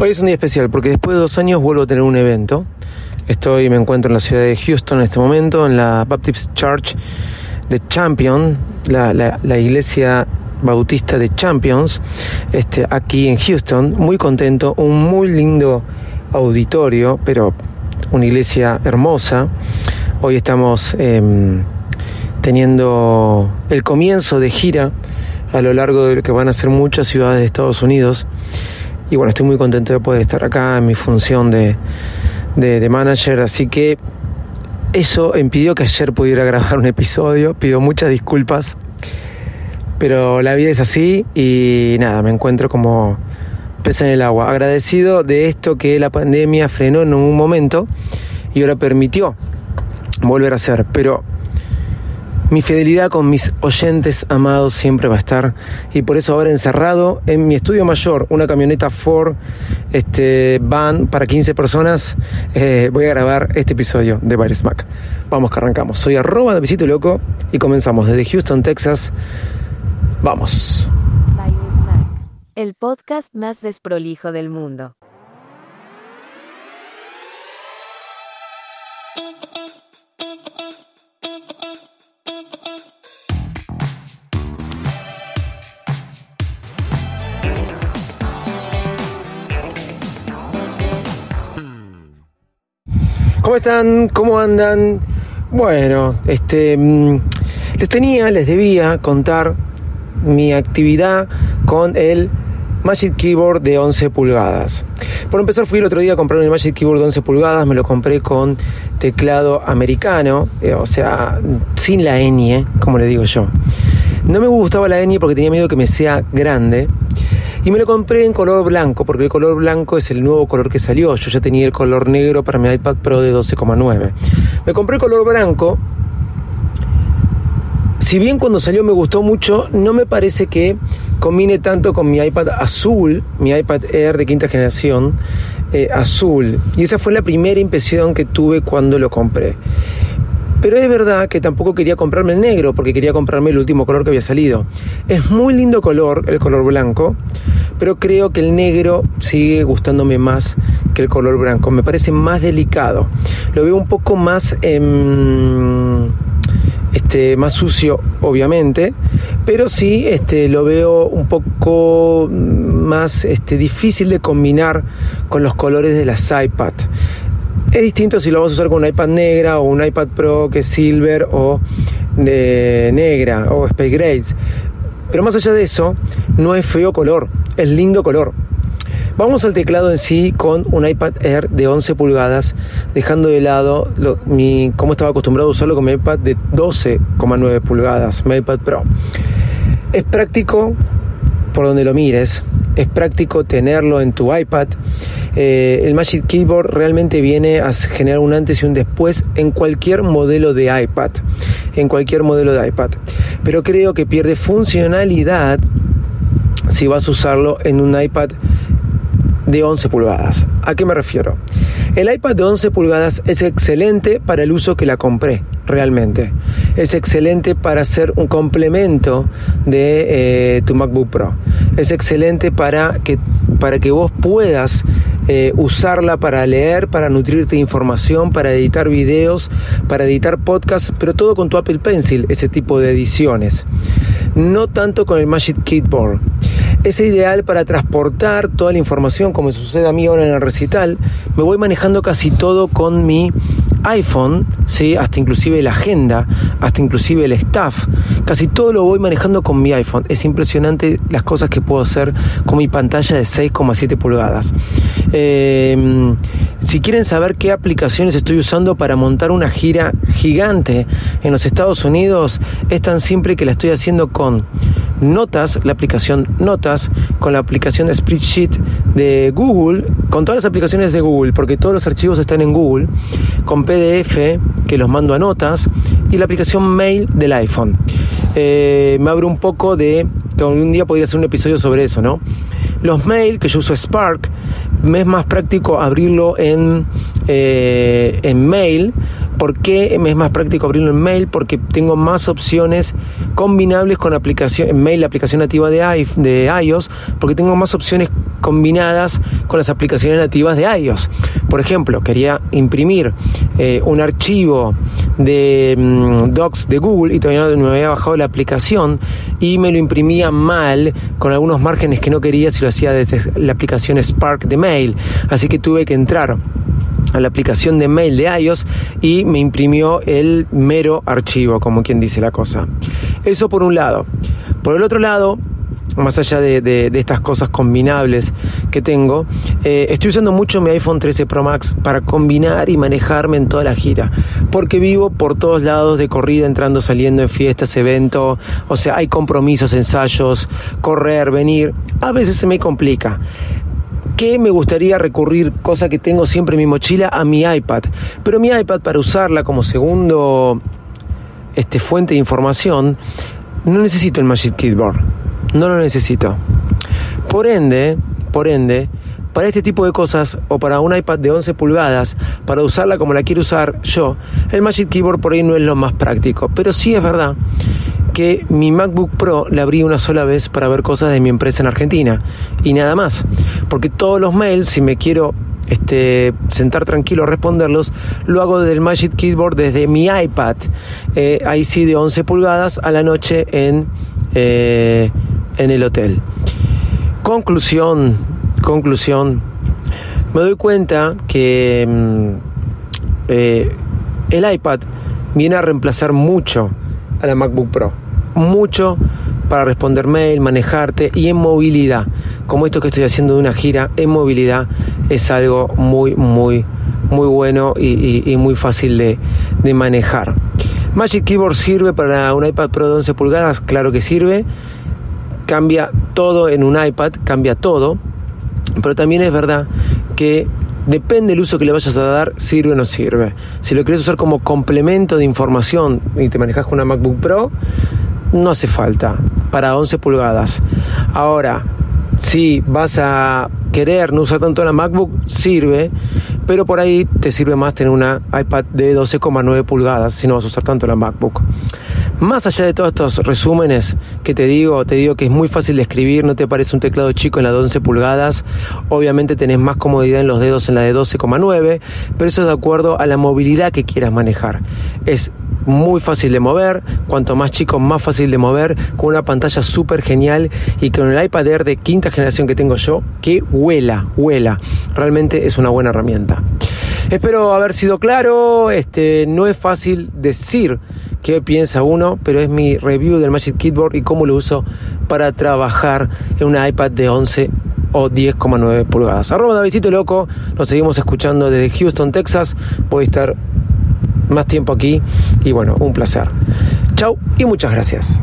Hoy es un día especial porque después de dos años vuelvo a tener un evento. Estoy, me encuentro en la ciudad de Houston en este momento, en la Baptist Church de Champion, la, la, iglesia bautista de Champions, este, aquí en Houston. Muy contento, un muy lindo auditorio, pero una iglesia hermosa. Hoy estamos em, teniendo el comienzo de gira a lo largo de lo que van a ser muchas ciudades de Estados Unidos. Y bueno, estoy muy contento de poder estar acá en mi función de, de, manager, así que eso impidió que ayer pudiera grabar un episodio. Pido muchas disculpas, pero la vida es así y nada, me encuentro como pez en el agua. Agradecido de esto que la pandemia frenó en un momento y ahora permitió volver a hacer, pero mi fidelidad con mis oyentes amados siempre va a estar y por eso ahora encerrado en mi estudio mayor, una camioneta Ford este, van para 15 personas, eh, voy a grabar este episodio de Virus Mac. Vamos que arrancamos. Soy arroba de Visito Loco y comenzamos desde Houston, Texas. Vamos. el podcast más desprolijo del mundo. ¿Cómo están? ¿Cómo andan? Bueno, este mm, les tenía, les debía contar mi actividad con el Magic Keyboard de 11 pulgadas. Por empezar fui el otro día a comprar un Magic Keyboard de 11 pulgadas, me lo compré con teclado americano, eh, o sea, sin la ñ, como le digo yo. No me gustaba la ñ porque tenía miedo que me sea grande y me lo compré en color blanco, porque el color blanco es el nuevo color que salió. Yo ya tenía el color negro para mi iPad Pro de 12,9. Me compré el color blanco. Si bien cuando salió me gustó mucho, no me parece que combine tanto con mi iPad azul, mi iPad Air de quinta generación, eh, azul. Y esa fue la primera impresión que tuve cuando lo compré. Pero es verdad que tampoco quería comprarme el negro porque quería comprarme el último color que había salido. Es muy lindo color, el color blanco, pero creo que el negro sigue gustándome más que el color blanco. Me parece más delicado. Lo veo un poco más... Em, este, más sucio, obviamente, pero sí este, lo veo un poco más este, difícil de combinar con los colores de las iPad. Es distinto si lo vas a usar con un iPad negra o un iPad Pro que es silver o de negra o Space Grades. Pero más allá de eso, no es feo color, es lindo color. Vamos al teclado en sí con un iPad Air de 11 pulgadas, dejando de lado mi, cómo estaba acostumbrado a usarlo con mi iPad de 12,9 pulgadas, mi iPad Pro. Es práctico por donde lo mires, es práctico tenerlo en tu iPad. Eh, el Magic Keyboard realmente viene a generar un antes y un después en cualquier modelo de iPad. En cualquier modelo de iPad. Pero creo que pierde funcionalidad si vas a usarlo en un iPad de 11 pulgadas. ¿A qué me refiero? El iPad de 11 pulgadas es excelente para el uso que la compré, realmente. Es excelente para ser un complemento de eh, tu MacBook Pro. Es excelente para que, para que vos puedas eh, usarla para leer, para nutrirte de información, para editar videos, para editar podcasts, pero todo con tu Apple Pencil, ese tipo de ediciones. No tanto con el Magic Keyboard es ideal para transportar toda la información, como sucede a mí ahora en el recital. Me voy manejando casi todo con mi iPhone, ¿sí? hasta inclusive la agenda, hasta inclusive el staff. Casi todo lo voy manejando con mi iPhone. Es impresionante las cosas que puedo hacer con mi pantalla de 6,7 pulgadas. Em, si quieren saber qué aplicaciones estoy usando para montar una gira gigante en los Estados Unidos, es tan simple que la estoy haciendo con Notas, la aplicación Notas, con la aplicación Spreadsheet de Google, con todas las aplicaciones de Google, porque todos los archivos están en Google, con PDF que los mando a Notas y la aplicación Mail del iPhone. Eh, me abro un poco de que un día podría hacer un episodio sobre eso, ¿no? Los mail que yo uso Spark, me es más práctico abrirlo en, eh, en mail ¿Por qué me es más práctico abrirlo en mail? Porque tengo más opciones combinables con aplicación, mail, la aplicación nativa de, de iOS, porque tengo más opciones combinadas con las aplicaciones nativas de iOS. Por ejemplo, quería imprimir eh, un archivo de mm, Docs de Google y todavía no me había bajado la aplicación y me lo imprimía mal con algunos márgenes que no quería si lo hacía desde la aplicación Spark de mail. Así que tuve que entrar a la aplicación de mail de iOS y me imprimió el mero archivo, como quien dice la cosa. Eso por un lado. Por el otro lado, más allá de, estas cosas combinables que tengo, eh, estoy usando mucho mi iPhone 13 Pro Max para combinar y manejarme en toda la gira, porque vivo por todos lados de corrida, entrando, saliendo en fiestas, eventos, o sea, hay compromisos, ensayos, correr, venir, a veces se me complica que me gustaría recurrir, cosa que tengo siempre en mi mochila, a mi iPad. Pero mi iPad para usarla como segundo este, fuente de información, no necesito el Magic Keyboard. No lo necesito. Por ende, por ende, para este tipo de cosas o para un iPad de 11 pulgadas, para usarla como la quiero usar yo, el Magic Keyboard por ahí no es lo más práctico. Pero sí es verdad que mi MacBook Pro la abrí una sola vez para ver cosas de mi empresa en Argentina y nada más. Porque todos los mails, si me quiero este, sentar tranquilo a responderlos, lo hago desde el Magic Keyboard, desde mi iPad, eh, ahí sí de 11 pulgadas a la noche en, eh, en el hotel. Conclusión, conclusión, me doy cuenta que mm, eh, el iPad viene a reemplazar mucho a la MacBook Pro mucho para responder mail, manejarte y en movilidad. Como esto que estoy haciendo de una gira, en movilidad es algo muy, muy, muy bueno y, muy fácil de, de, manejar. Magic Keyboard sirve para un iPad Pro de 11 pulgadas, claro que sirve. Cambia todo en un iPad, cambia todo. Pero también es verdad que depende del uso que le vayas a dar, sirve o no sirve. Si lo quieres usar como complemento de información y te manejas con una MacBook Pro, no hace falta para 11 pulgadas. Ahora, si vas a querer no usar tanto la MacBook, sirve, pero por ahí te sirve más tener una iPad de 12,9 pulgadas si no vas a usar tanto la MacBook. Más allá de todos estos resúmenes que te digo, te digo que es muy fácil de escribir, no te parece un teclado chico en la de 11 pulgadas, obviamente tenés más comodidad en los dedos en la de 12,9, pero eso es de acuerdo a la movilidad que quieras manejar. Es muy fácil de mover, cuanto más chico más fácil de mover, con una pantalla súper genial y con el iPad Air de quinta generación que tengo yo, que huela, huela, realmente es una buena herramienta. Espero haber sido claro, este, no es fácil decir qué piensa uno, pero es mi review del Magic Keyboard y cómo lo uso para trabajar en una iPad de 11 o 10,9 pulgadas. Arroba Davidito Loco, nos seguimos escuchando desde Houston, Texas. Voy a estar más tiempo aquí y bueno, un placer. Chau y muchas gracias.